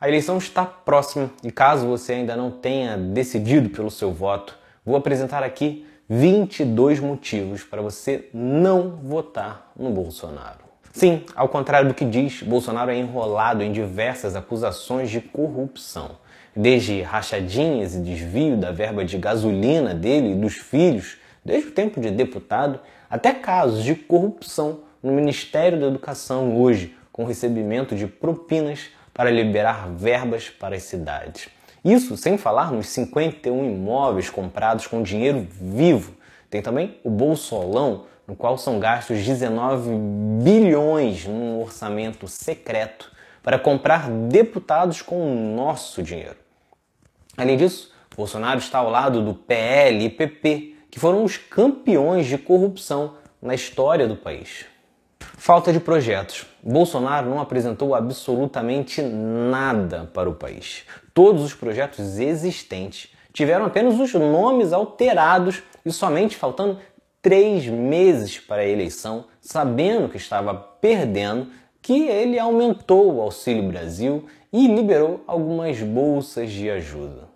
A eleição está próxima e caso você ainda não tenha decidido pelo seu voto, vou apresentar aqui 22 motivos para você não votar no Bolsonaro. Sim, ao contrário do que diz, Bolsonaro é enrolado em diversas acusações de corrupção, desde rachadinhas e desvio da verba de gasolina dele e dos filhos, desde o tempo de deputado, até casos de corrupção no Ministério da Educação hoje, com recebimento de propinas para liberar verbas para as cidades. Isso sem falar nos 51 imóveis comprados com dinheiro vivo. Tem também o Bolsolão, no qual são gastos 19 bilhões num orçamento secreto para comprar deputados com o nosso dinheiro. Além disso, Bolsonaro está ao lado do PL e PP, que foram os campeões de corrupção na história do país. Falta de projetos. Bolsonaro não apresentou absolutamente nada para o país. Todos os projetos existentes tiveram apenas os nomes alterados e somente faltando três meses para a eleição, sabendo que estava perdendo, que ele aumentou o Auxílio Brasil e liberou algumas bolsas de ajuda.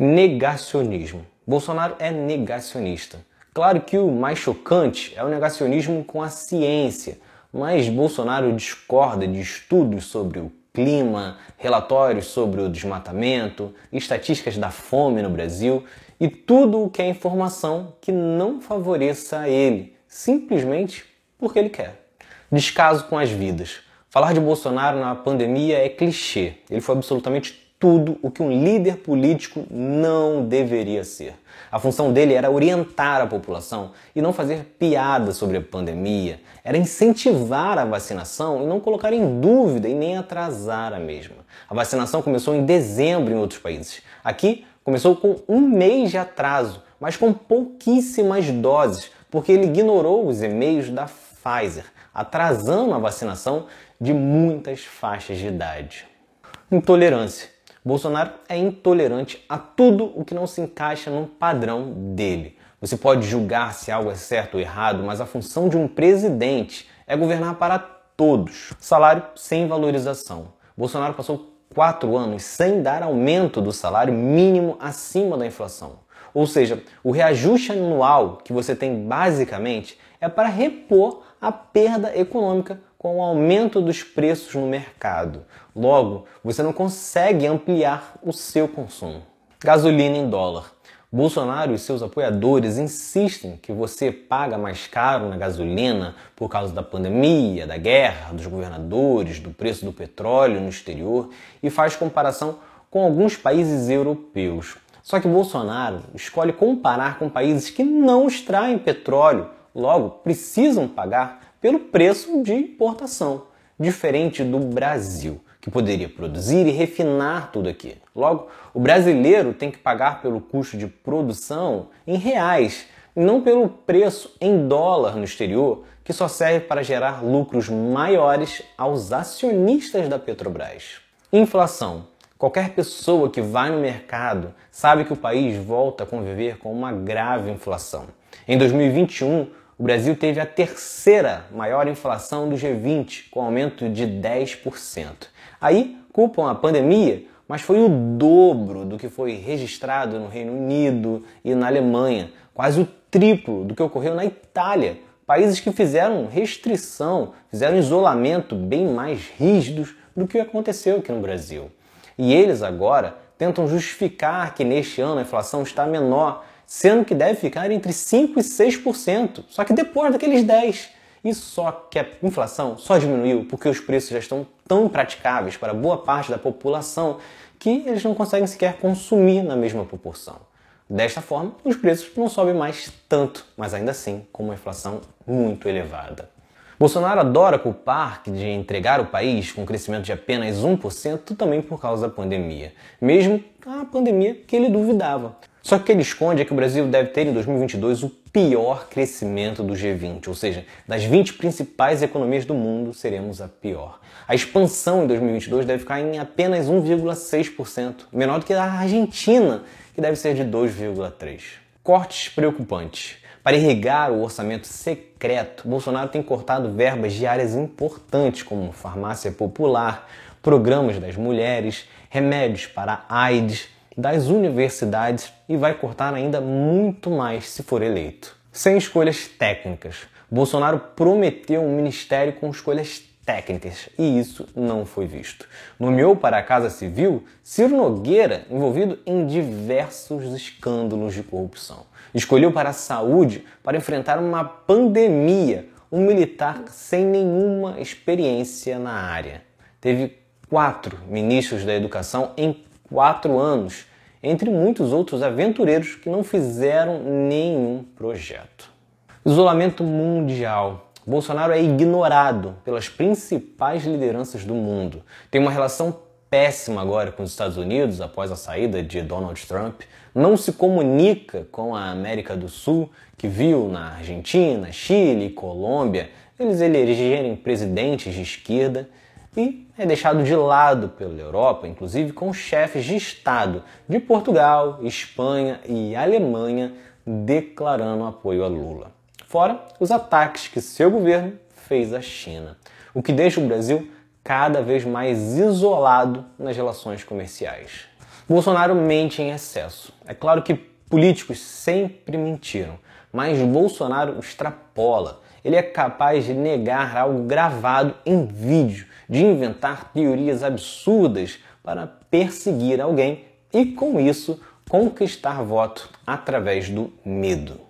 Negacionismo. Bolsonaro é negacionista. Claro que o mais chocante é o negacionismo com a ciência, mas Bolsonaro discorda de estudos sobre o clima, relatórios sobre o desmatamento, estatísticas da fome no Brasil e tudo o que é informação que não favoreça a ele, simplesmente porque ele quer. Descaso com as vidas. Falar de Bolsonaro na pandemia é clichê. Ele foi absolutamente tudo o que um líder político não deveria ser. A função dele era orientar a população e não fazer piada sobre a pandemia, era incentivar a vacinação e não colocar em dúvida e nem atrasar a mesma. A vacinação começou em dezembro em outros países. Aqui começou com um mês de atraso, mas com pouquíssimas doses, porque ele ignorou os e-mails da Pfizer, atrasando a vacinação de muitas faixas de idade. Intolerância. Bolsonaro é intolerante a tudo o que não se encaixa num padrão dele. Você pode julgar se algo é certo ou errado, mas a função de um presidente é governar para todos. Salário sem valorização. Bolsonaro passou quatro anos sem dar aumento do salário mínimo acima da inflação. Ou seja, o reajuste anual que você tem basicamente é para repor a perda econômica com o aumento dos preços no mercado. Logo, você não consegue ampliar o seu consumo. Gasolina em dólar. Bolsonaro e seus apoiadores insistem que você paga mais caro na gasolina por causa da pandemia, da guerra, dos governadores, do preço do petróleo no exterior e faz comparação com alguns países europeus. Só que Bolsonaro escolhe comparar com países que não extraem petróleo, logo precisam pagar pelo preço de importação, diferente do Brasil, que poderia produzir e refinar tudo aqui. Logo, o brasileiro tem que pagar pelo custo de produção em reais, não pelo preço em dólar no exterior, que só serve para gerar lucros maiores aos acionistas da Petrobras. Inflação. Qualquer pessoa que vai no mercado sabe que o país volta a conviver com uma grave inflação. Em 2021, o Brasil teve a terceira maior inflação do G20, com aumento de 10%. Aí culpam a pandemia, mas foi o dobro do que foi registrado no Reino Unido e na Alemanha, quase o triplo do que ocorreu na Itália. Países que fizeram restrição, fizeram isolamento bem mais rígidos do que aconteceu aqui no Brasil. E eles agora tentam justificar que neste ano a inflação está menor sendo que deve ficar entre 5% e 6%, só que depois daqueles 10%. E só que a inflação só diminuiu porque os preços já estão tão impraticáveis para boa parte da população que eles não conseguem sequer consumir na mesma proporção. Desta forma, os preços não sobem mais tanto, mas ainda assim com uma inflação muito elevada. Bolsonaro adora culpar de entregar o país com um crescimento de apenas 1% também por causa da pandemia, mesmo a pandemia que ele duvidava. Só que o que ele esconde é que o Brasil deve ter em 2022 o pior crescimento do G20, ou seja, das 20 principais economias do mundo, seremos a pior. A expansão em 2022 deve ficar em apenas 1,6%, menor do que a Argentina, que deve ser de 2,3%. Cortes preocupantes. Para irrigar o orçamento secreto, Bolsonaro tem cortado verbas de áreas importantes como farmácia popular, programas das mulheres, remédios para AIDS, das universidades e vai cortar ainda muito mais se for eleito. Sem escolhas técnicas. Bolsonaro prometeu um ministério com escolhas técnicas e isso não foi visto. Nomeou para a Casa Civil Ciro Nogueira, envolvido em diversos escândalos de corrupção. Escolheu para a saúde para enfrentar uma pandemia um militar sem nenhuma experiência na área. Teve quatro ministros da educação em quatro anos, entre muitos outros aventureiros que não fizeram nenhum projeto. Isolamento mundial. Bolsonaro é ignorado pelas principais lideranças do mundo. Tem uma relação péssima agora com os Estados Unidos após a saída de Donald Trump. Não se comunica com a América do Sul, que viu na Argentina, Chile e Colômbia eles elegerem presidentes de esquerda e é deixado de lado pela Europa, inclusive com chefes de Estado de Portugal, Espanha e Alemanha declarando apoio a Lula. Fora os ataques que seu governo fez à China, o que deixa o Brasil cada vez mais isolado nas relações comerciais. Bolsonaro mente em excesso. É claro que políticos sempre mentiram, mas Bolsonaro extrapola. Ele é capaz de negar algo gravado em vídeo de inventar teorias absurdas para perseguir alguém e, com isso, conquistar voto através do medo.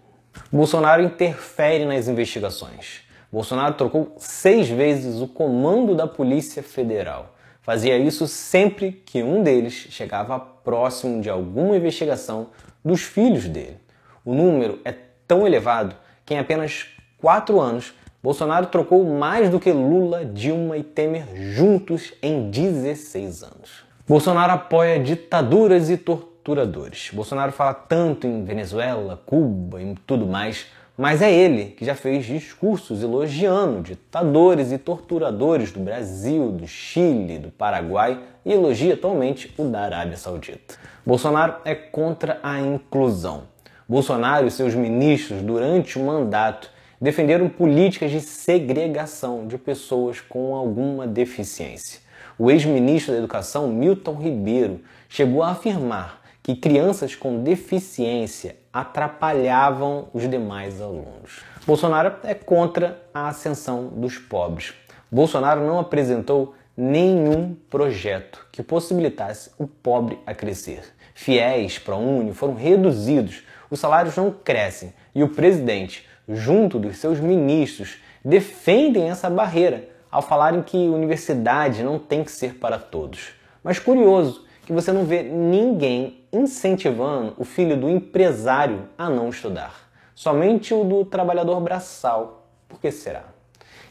Bolsonaro interfere nas investigações. Bolsonaro trocou seis vezes o comando da Polícia Federal. Fazia isso sempre que um deles chegava próximo de alguma investigação dos filhos dele. O número é tão elevado que em apenas quatro anos Bolsonaro trocou mais do que Lula, Dilma e Temer juntos em 16 anos. Bolsonaro apoia ditaduras e torturadores. Bolsonaro fala tanto em Venezuela, Cuba e tudo mais, mas é ele que já fez discursos elogiando ditadores e torturadores do Brasil, do Chile, do Paraguai e elogia atualmente o da Arábia Saudita. Bolsonaro é contra a inclusão. Bolsonaro e seus ministros, durante o mandato, defenderam políticas de segregação de pessoas com alguma deficiência. O ex-ministro da Educação, Milton Ribeiro, chegou a afirmar que crianças com deficiência atrapalhavam os demais alunos. Bolsonaro é contra a ascensão dos pobres. Bolsonaro não apresentou nenhum projeto que possibilitasse o pobre a crescer. Fiéis Uni foram reduzidos, os salários não crescem e o presidente junto dos seus ministros, defendem essa barreira ao falarem que universidade não tem que ser para todos. Mas curioso que você não vê ninguém incentivando o filho do empresário a não estudar. Somente o do trabalhador braçal. Por que será?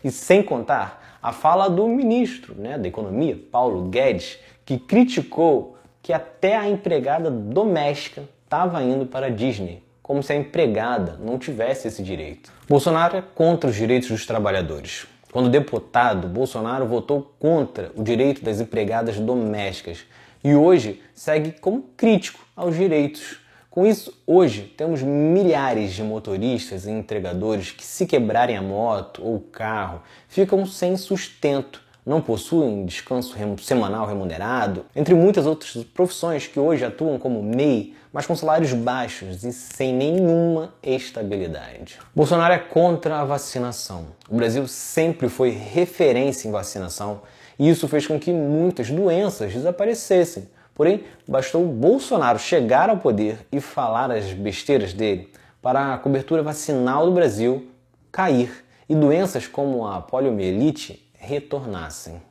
E sem contar a fala do ministro né, da Economia, Paulo Guedes, que criticou que até a empregada doméstica estava indo para a Disney como se a empregada não tivesse esse direito. Bolsonaro é contra os direitos dos trabalhadores. Quando deputado, Bolsonaro votou contra o direito das empregadas domésticas e hoje segue como crítico aos direitos. Com isso, hoje temos milhares de motoristas e entregadores que, se quebrarem a moto ou o carro, ficam sem sustento não possuem descanso semanal remunerado, entre muitas outras profissões que hoje atuam como MEI, mas com salários baixos e sem nenhuma estabilidade. Bolsonaro é contra a vacinação. O Brasil sempre foi referência em vacinação e isso fez com que muitas doenças desaparecessem. Porém, bastou Bolsonaro chegar ao poder e falar as besteiras dele para a cobertura vacinal do Brasil cair e doenças como a poliomielite retornassem.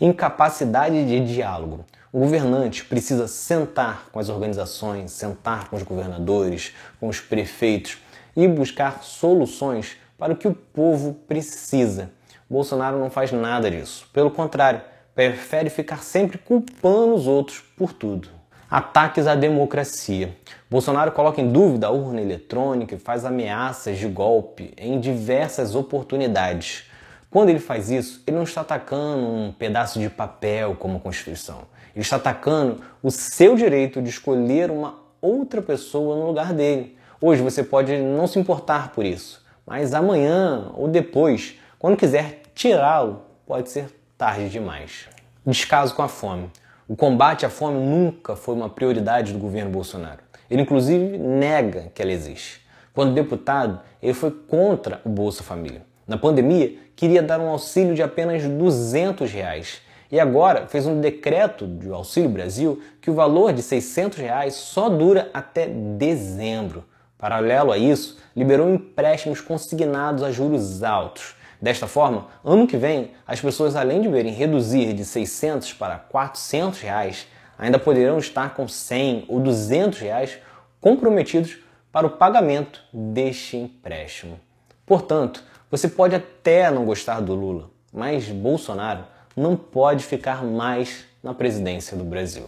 Incapacidade de diálogo. O governante precisa sentar com as organizações, sentar com os governadores, com os prefeitos e buscar soluções para o que o povo precisa. Bolsonaro não faz nada disso. Pelo contrário, prefere ficar sempre culpando os outros por tudo. Ataques à democracia. Bolsonaro coloca em dúvida a urna eletrônica e faz ameaças de golpe em diversas oportunidades. Quando ele faz isso, ele não está atacando um pedaço de papel como a Constituição. Ele está atacando o seu direito de escolher uma outra pessoa no lugar dele. Hoje você pode não se importar por isso, mas amanhã ou depois, quando quiser tirá-lo, pode ser tarde demais. Descaso com a fome. O combate à fome nunca foi uma prioridade do governo Bolsonaro. Ele, inclusive, nega que ela existe. Quando deputado, ele foi contra o Bolsa Família. Na pandemia, queria dar um auxílio de apenas 200 reais. E agora fez um decreto do Auxílio Brasil que o valor de 600 reais só dura até dezembro. Paralelo a isso, liberou empréstimos consignados a juros altos. Desta forma, ano que vem, as pessoas, além de verem reduzir de 600 para 400 reais, ainda poderão estar com 100 ou 200 reais comprometidos para o pagamento deste empréstimo. Portanto, você pode até não gostar do Lula, mas Bolsonaro não pode ficar mais na presidência do Brasil.